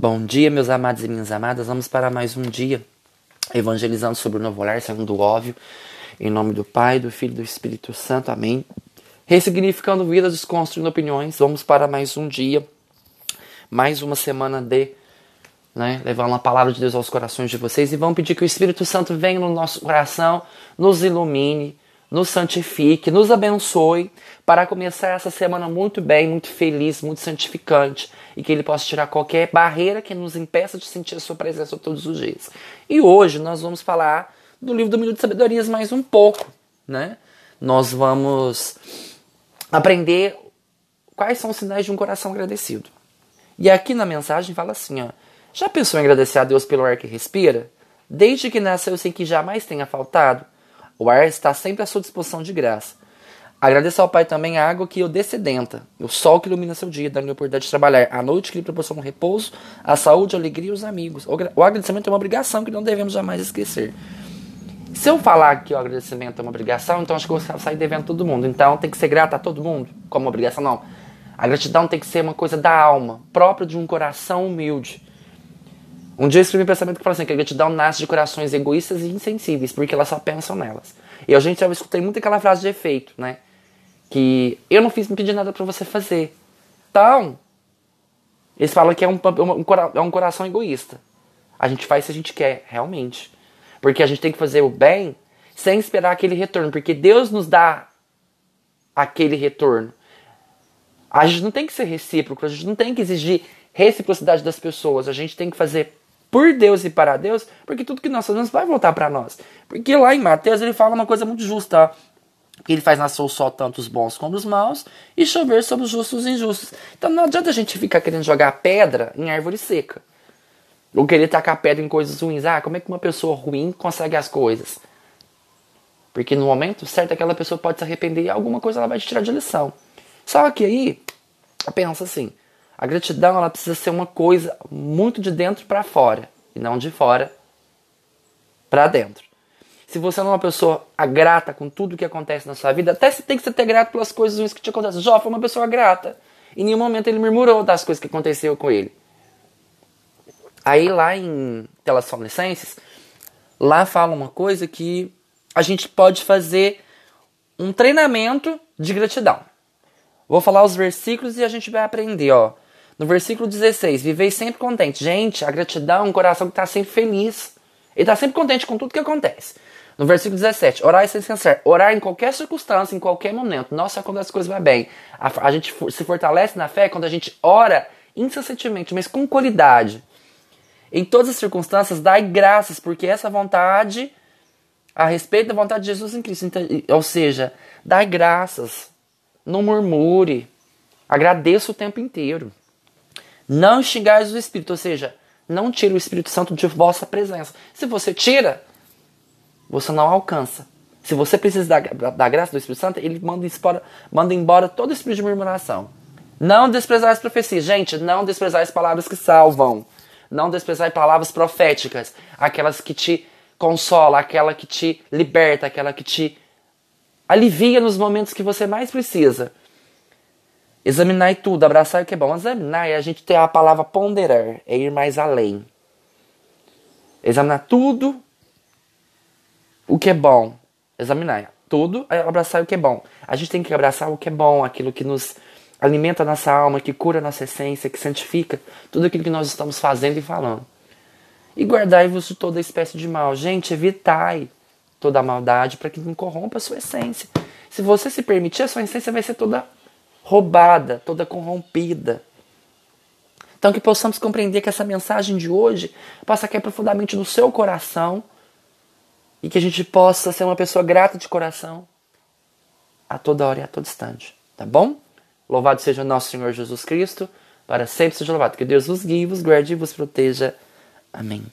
Bom dia, meus amados e minhas amadas. Vamos para mais um dia evangelizando sobre o novo olhar, segundo o óbvio. Em nome do Pai, do Filho e do Espírito Santo. Amém. Ressignificando vidas, desconstruindo opiniões. Vamos para mais um dia, mais uma semana de né, levando a palavra de Deus aos corações de vocês. E vamos pedir que o Espírito Santo venha no nosso coração, nos ilumine, nos santifique, nos abençoe para começar essa semana muito bem, muito feliz, muito santificante e que Ele possa tirar qualquer barreira que nos impeça de sentir a Sua presença todos os dias. E hoje nós vamos falar do livro do Minuto de Sabedorias mais um pouco, né? Nós vamos aprender quais são os sinais de um coração agradecido. E aqui na mensagem fala assim, ó, já pensou em agradecer a Deus pelo ar que respira? Desde que nasceu sem que jamais tenha faltado? O ar está sempre à sua disposição de graça. Agradeça ao Pai também a água que o descedenta, o sol que ilumina seu dia, dando-lhe a oportunidade de trabalhar, a noite que lhe proporciona repouso, a saúde, a alegria e os amigos. O agradecimento é uma obrigação que não devemos jamais esquecer. Se eu falar que o agradecimento é uma obrigação, então acho que eu vou sair devendo todo mundo. Então tem que ser grato a todo mundo, como obrigação, não. A gratidão tem que ser uma coisa da alma, própria de um coração humilde. Um dia eu escrevi um pensamento que fala assim, que a gratidão nasce de corações egoístas e insensíveis, porque elas só pensam nelas. E a gente já escutei muito aquela frase de efeito, né? Que eu não fiz me pedir nada para você fazer. Então, eles falam que é um, um, é um coração egoísta. A gente faz se a gente quer, realmente. Porque a gente tem que fazer o bem sem esperar aquele retorno, porque Deus nos dá aquele retorno. A gente não tem que ser recíproco, a gente não tem que exigir reciprocidade das pessoas, a gente tem que fazer por Deus e para Deus, porque tudo que nós fazemos vai voltar para nós. Porque lá em Mateus ele fala uma coisa muito justa, que ele faz nascer o sol tanto os bons como os maus e chover sobre os justos e injustos. Então não adianta a gente ficar querendo jogar pedra em árvore seca. Ou querer tacar pedra em coisas ruins. Ah, como é que uma pessoa ruim consegue as coisas? Porque no momento certo aquela pessoa pode se arrepender e alguma coisa ela vai te tirar de lição. Só que aí, pensa assim, a gratidão ela precisa ser uma coisa muito de dentro para fora e não de fora para dentro. Se você não é uma pessoa grata com tudo que acontece na sua vida, até você tem que ser grato pelas coisas ruins que te acontecem. Jó foi uma pessoa grata. Em nenhum momento ele murmurou das coisas que aconteceu com ele. Aí lá em Telasfonicenses, lá fala uma coisa que a gente pode fazer um treinamento de gratidão. Vou falar os versículos e a gente vai aprender, ó. No versículo 16, vivei sempre contente. Gente, a gratidão é um coração que está sempre feliz. Ele está sempre contente com tudo que acontece. No versículo 17, orar sem cessar. Orar em qualquer circunstância, em qualquer momento. Nossa, quando as coisas vão bem. A, a gente se fortalece na fé quando a gente ora incessantemente, mas com qualidade. Em todas as circunstâncias, dai graças, porque essa vontade, a respeito da vontade de Jesus em Cristo. Então, ou seja, dai graças. Não murmure. Agradeça o tempo inteiro. Não xingais o Espírito, ou seja, não tire o Espírito Santo de vossa presença. Se você tira, você não alcança. Se você precisa da, da graça do Espírito Santo, ele manda, espora, manda embora todo espírito de murmuração. Não desprezar as profecias. Gente, não desprezar as palavras que salvam. Não desprezar palavras proféticas. Aquelas que te consola, aquela que te liberta, aquela que te alivia nos momentos que você mais precisa. Examinar tudo, abraçar o que é bom. Examinar é a gente ter a palavra ponderar, é ir mais além. Examinar tudo o que é bom. Examinar tudo, é abraçar o que é bom. A gente tem que abraçar o que é bom, aquilo que nos alimenta a nossa alma, que cura a nossa essência, que santifica tudo aquilo que nós estamos fazendo e falando. E guardai-vos toda espécie de mal. Gente, evitai toda a maldade para que não corrompa a sua essência. Se você se permitir, a sua essência vai ser toda roubada, toda corrompida. Então que possamos compreender que essa mensagem de hoje possa cair profundamente no seu coração e que a gente possa ser uma pessoa grata de coração a toda hora e a todo instante. Tá bom? Louvado seja o nosso Senhor Jesus Cristo, para sempre seja louvado. Que Deus vos guie, vos guarde e vos proteja. Amém.